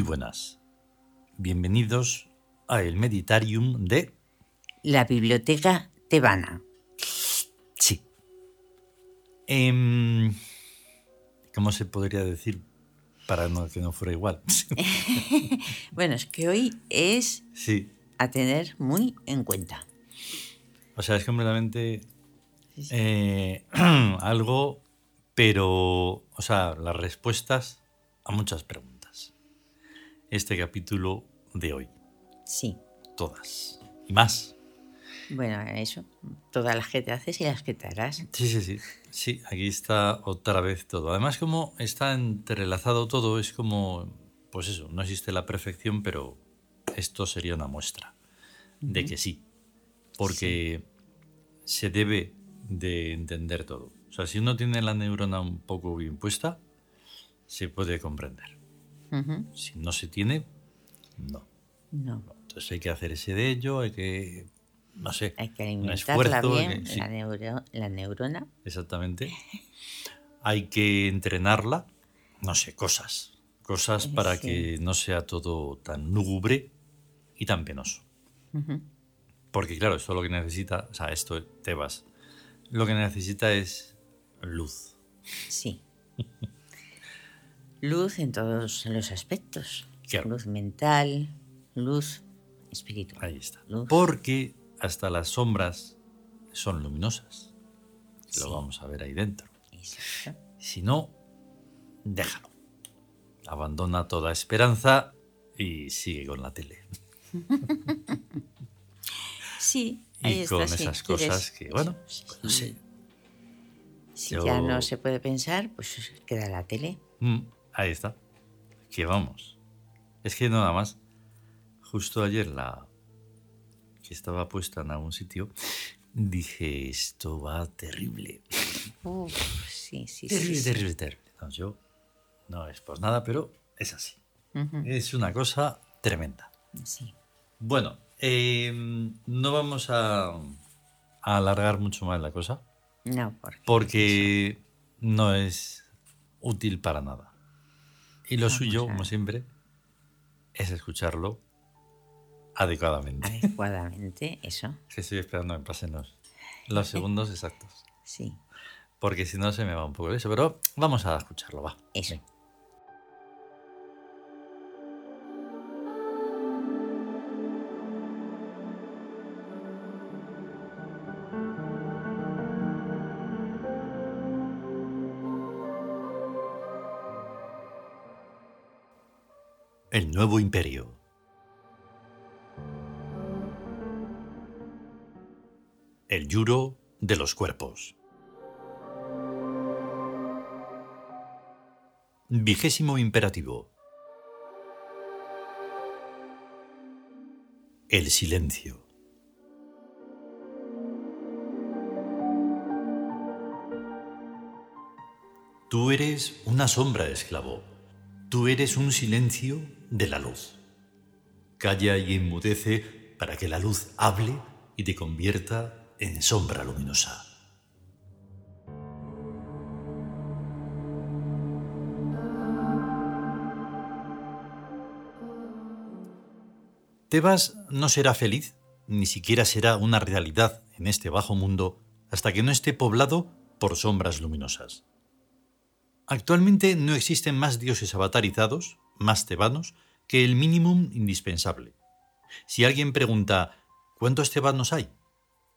Muy buenas. Bienvenidos a el Meditarium de... La biblioteca tebana. Sí. Em, ¿Cómo se podría decir para no, que no fuera igual? bueno, es que hoy es sí. a tener muy en cuenta. O sea, es completamente eh, algo, pero, o sea, las respuestas a muchas preguntas. Este capítulo de hoy. Sí. Todas. Y más. Bueno, eso. Todas las que te haces y las que te harás. Sí, sí, sí. Sí, aquí está otra vez todo. Además, como está entrelazado todo, es como, pues eso, no existe la perfección, pero esto sería una muestra de que sí. Porque se debe de entender todo. O sea, si uno tiene la neurona un poco bien puesta, se puede comprender. Si no se tiene, no. No. Entonces hay que hacer ese de ello, hay que, no sé, hay que alimentarla bien, la, neurona. Exactamente. hay que entrenarla, no sé, cosas. Cosas para que no sea todo tan lúgubre y tan penoso. Porque claro, esto lo que necesita, o sea, esto te vas, lo que necesita es luz. Sí. luz en todos los aspectos. Luz mental, luz espiritual. Ahí está. Porque hasta las sombras son luminosas. Lo vamos a ver ahí dentro. Si no, déjalo. Abandona toda esperanza y sigue con la tele. sí, y con esas cosas que, bueno, pues no sé. Si ya no se puede pensar, pues queda la tele. Mm, ahí está. Que vamos. Es que nada más. Justo ayer la que estaba puesta en algún sitio, dije, esto va terrible. sí, sí, terrible, sí, terrible, terrible. No, yo no es por nada, pero es así. Es una cosa tremenda. Sí. Bueno, Em, no vamos a, alargar mucho más la cosa. No, porque no es útil para nada. Y lo suyo, como siempre, es escucharlo adecuadamente. Adecuadamente, eso. estoy esperando que pasen los, segundos exactos. Sí. Porque si no se me va un poco eso, pero vamos a escucharlo, va. Eso. El nuevo imperio. El yuro de los cuerpos. Vigésimo imperativo. El silencio. Tú eres una sombra, esclavo. Tú eres un silencio de la luz. Calla y enmudece para que la luz hable y te convierta en sombra luminosa. Tebas no será feliz, ni siquiera será una realidad en este bajo mundo hasta que no esté poblado por sombras luminosas. Actualmente no existen más dioses avatarizados, más tebanos, que el mínimo indispensable. Si alguien pregunta ¿cuántos tebanos hay?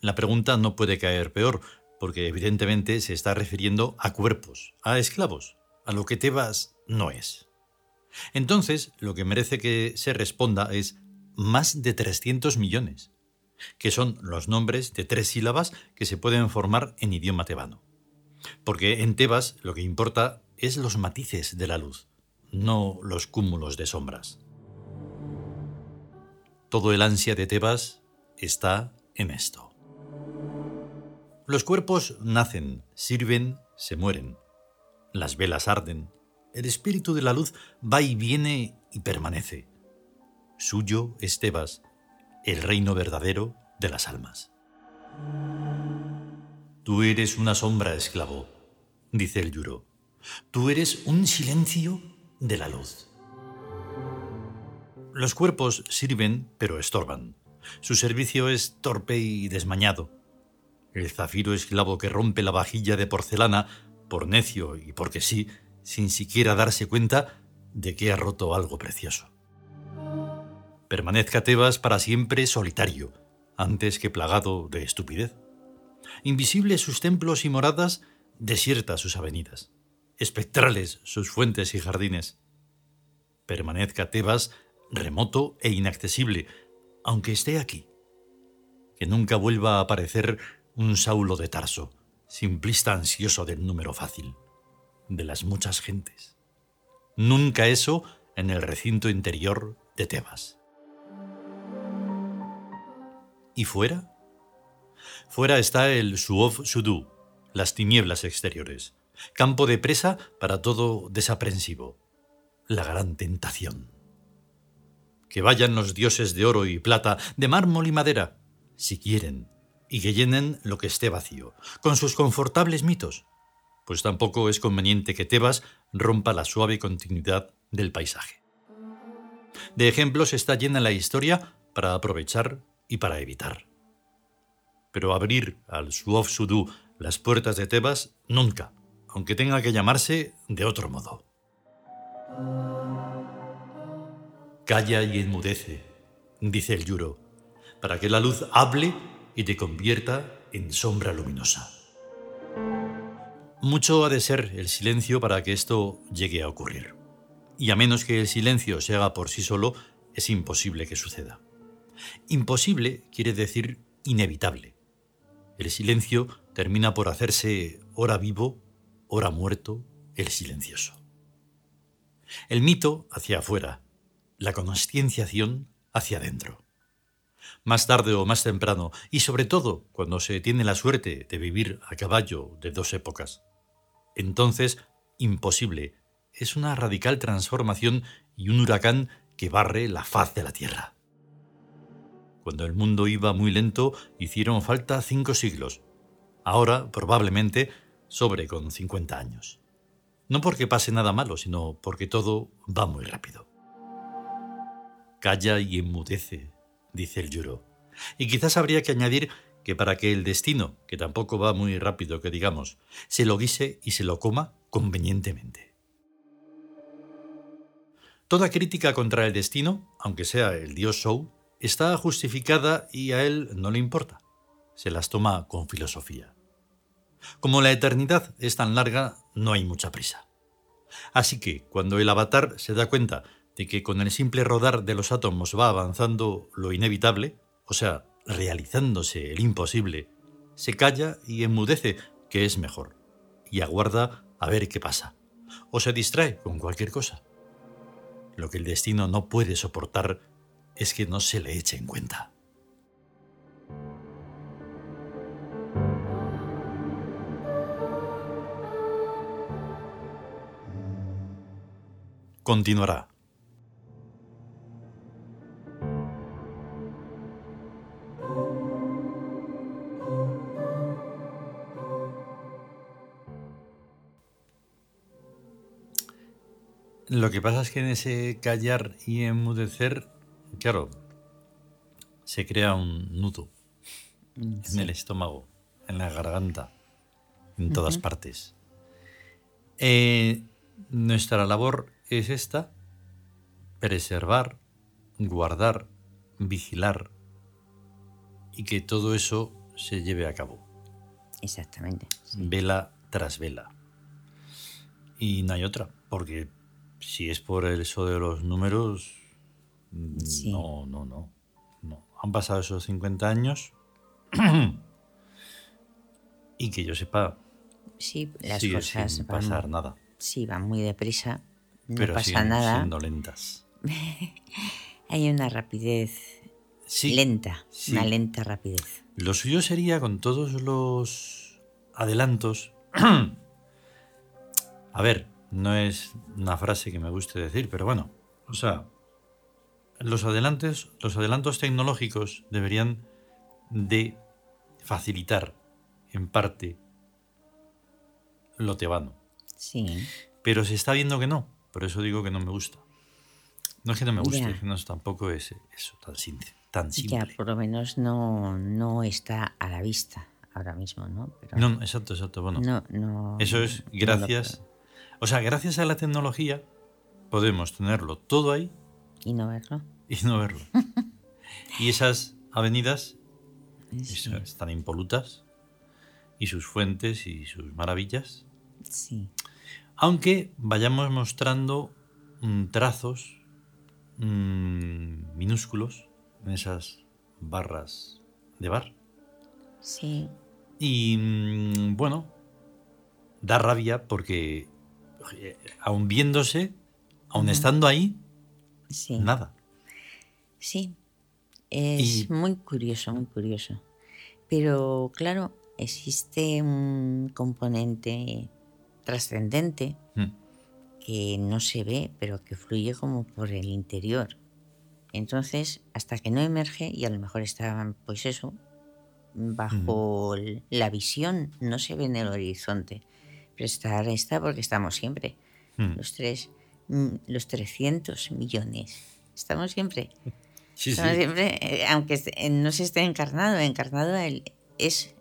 La pregunta no puede caer peor, porque evidentemente se está refiriendo a cuerpos, a esclavos, a lo que Tebas no es. Entonces, lo que merece que se responda es más de 300 millones, que son los nombres de tres sílabas que se pueden formar en idioma tebano. Porque en Tebas lo que importa es los matices de la luz no los cúmulos de sombras. Todo el ansia de Tebas está en esto. Los cuerpos nacen, sirven, se mueren. Las velas arden. El espíritu de la luz va y viene y permanece. Suyo es Tebas, el reino verdadero de las almas. Tú eres una sombra, esclavo, dice el Yuro. Tú eres un silencio de la luz. Los cuerpos sirven, pero estorban. Su servicio es torpe y desmañado. El zafiro esclavo que rompe la vajilla de porcelana, por necio y porque sí, sin siquiera darse cuenta de que ha roto algo precioso. Permanezca Tebas para siempre solitario, antes que plagado de estupidez. Invisibles sus templos y moradas, desiertas sus avenidas, espectrales sus fuentes y jardines. Permanezca Tebas remoto e inaccesible, aunque esté aquí. Que nunca vuelva a aparecer un Saulo de Tarso, simplista ansioso del número fácil, de las muchas gentes. Nunca eso en el recinto interior de Tebas. ¿Y fuera? Fuera está el Suof Sudu, las tinieblas exteriores, campo de presa para todo desaprensivo, la gran tentación. Que vayan los dioses de oro y plata, de mármol y madera, si quieren, y que llenen lo que esté vacío, con sus confortables mitos, pues tampoco es conveniente que Tebas rompa la suave continuidad del paisaje. De ejemplos está llena la historia para aprovechar y para evitar. Pero abrir al Suof Sudu las puertas de Tebas nunca, aunque tenga que llamarse de otro modo. Calla y enmudece, dice el Yuro, para que la luz hable y te convierta en sombra luminosa. Mucho ha de ser el silencio para que esto llegue a ocurrir. Y a menos que el silencio se haga por sí solo, es imposible que suceda. Imposible quiere decir inevitable. El silencio termina por hacerse hora vivo, hora muerto, el silencioso. El mito hacia afuera, la conscienciación hacia adentro. Más tarde o más temprano, y sobre todo cuando se tiene la suerte de vivir a caballo de dos épocas. Entonces, imposible, es una radical transformación y un huracán que barre la faz de la Tierra. Cuando el mundo iba muy lento, hicieron falta cinco siglos. Ahora, probablemente, sobre con 50 años. No porque pase nada malo, sino porque todo va muy rápido. Calla y enmudece, dice el Yuro. Y quizás habría que añadir que para que el destino, que tampoco va muy rápido que digamos, se lo guise y se lo coma convenientemente. Toda crítica contra el destino, aunque sea el dios Show, está justificada y a él no le importa. Se las toma con filosofía. Como la eternidad es tan larga, no hay mucha prisa. Así que cuando el avatar se da cuenta de que con el simple rodar de los átomos va avanzando lo inevitable, o sea, realizándose el imposible, se calla y enmudece, que es mejor, y aguarda a ver qué pasa, o se distrae con cualquier cosa. Lo que el destino no puede soportar es que no se le eche en cuenta. Continuará. Lo que pasa es que en ese callar y enmudecer Claro, se crea un nudo en el estómago, en la garganta, en todas partes. Eh, nuestra labor es esta, preservar, guardar, vigilar y que todo eso se lleve a cabo. Exactamente. Vela tras vela. Y no hay otra, porque si es por eso de los números, no, no, no, no. Han pasado esos 50 años y que yo sepa, sí, las cosas sin pasar nada. Sí, van muy deprisa, no Pero pasa nada. siendo lentas. Hay una rapidez lenta, una lenta rapidez. Lo suyo sería con todos los adelantos. A ver, no es una frase que me guste decir, pero bueno, o sea, los adelantos, los adelantos tecnológicos deberían de facilitar en parte lo tebano. Sí. Pero se está viendo que no, por eso digo que no me gusta. No es que no me guste, no, tampoco es eso tan simple, tan simple. Ya, por lo menos no, no está a la vista ahora mismo, ¿no? no, exacto, exacto. Bueno, no, no, eso es gracias. o sea, gracias a la tecnología podemos tenerlo todo ahí. Y no verlo. Y no verlo. y esas avenidas están impolutas y sus fuentes y sus maravillas. Sí. Aunque vayamos mostrando mm, trazos mm, minúsculos en esas barras de bar. Sí. Y mm, bueno, da rabia porque aun viéndose, aun estando ahí, nada. Sí, es muy curioso, muy curioso. Pero claro, existe un componente trascendente mm. que no se ve, pero que fluye como por el interior. Entonces, hasta que no emerge, y a lo mejor está, pues eso, bajo la visión, no se ve en el horizonte. Pero está, está porque estamos siempre. Mm. Los tres, mm, los 300 millones. Estamos siempre. siempre, eh, aunque no se esté encarnado, encarnado el, es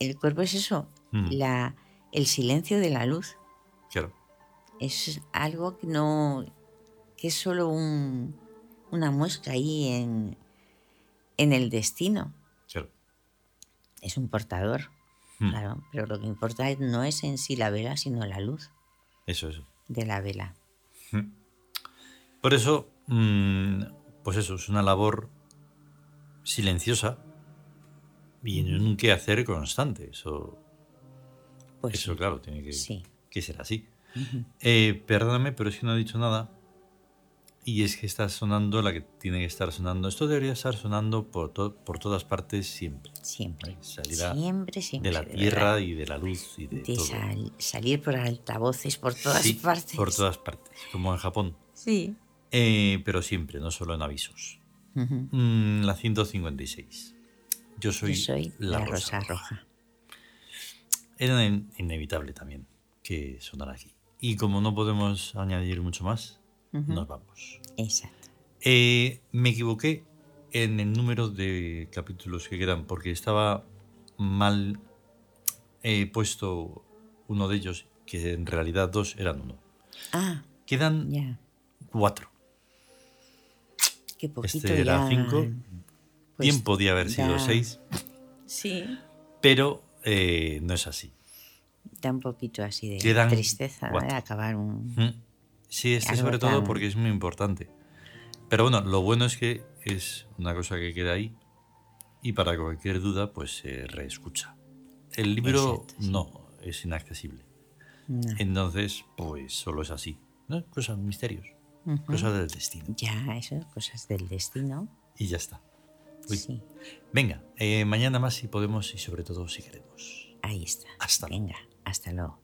el cuerpo es eso, mm. la, el silencio de la luz. Claro. Es algo que no, que es solo un, una muesca ahí en, en el destino. Claro. Es un portador, mm. claro, pero lo que importa no es en sí la vela, sino la luz. Eso, eso. De la vela. Mm. Por eso, pues eso, es una labor silenciosa y en un quehacer constante. Eso, pues eso claro, tiene que, que ser así. Eh, perdóname, pero es que no he dicho nada. Y es que está sonando la que tiene que estar sonando. Esto debería estar sonando por, por todas partes siempre. Siempre. siempre, siempre. De la tierra y de la luz y de, salir por altavoces por todas partes. Por todas partes, como en Japón. Sí. Eh, pero siempre, no solo en avisos. Mm, la 156. Yo soy, la, rosa, roja. Era inevitable también que sonara aquí. Y como no podemos añadir mucho más, nos vamos. Exacto. Eh, me equivoqué en el número de capítulos que quedan porque estaba mal eh, puesto uno de ellos, que en realidad dos eran uno. Ah. Quedan cuatro. Qué poquito este era cinco. Pues Bien podía haber sido seis. Sí. Pero eh, no es así. Da un poquito así de tristeza de acabar un. Sí, este sobre todo porque es muy importante. Pero bueno, lo bueno es que es una cosa que queda ahí y para cualquier duda, pues se reescucha. El libro no es inaccesible. Entonces, pues solo es así. ¿no? Cosas, misterios. Cosas del destino. Ya, eso, cosas del destino. Y ya está. Venga, eh, mañana más si podemos y sobre todo si queremos. Ahí está. Hasta Venga, hasta luego.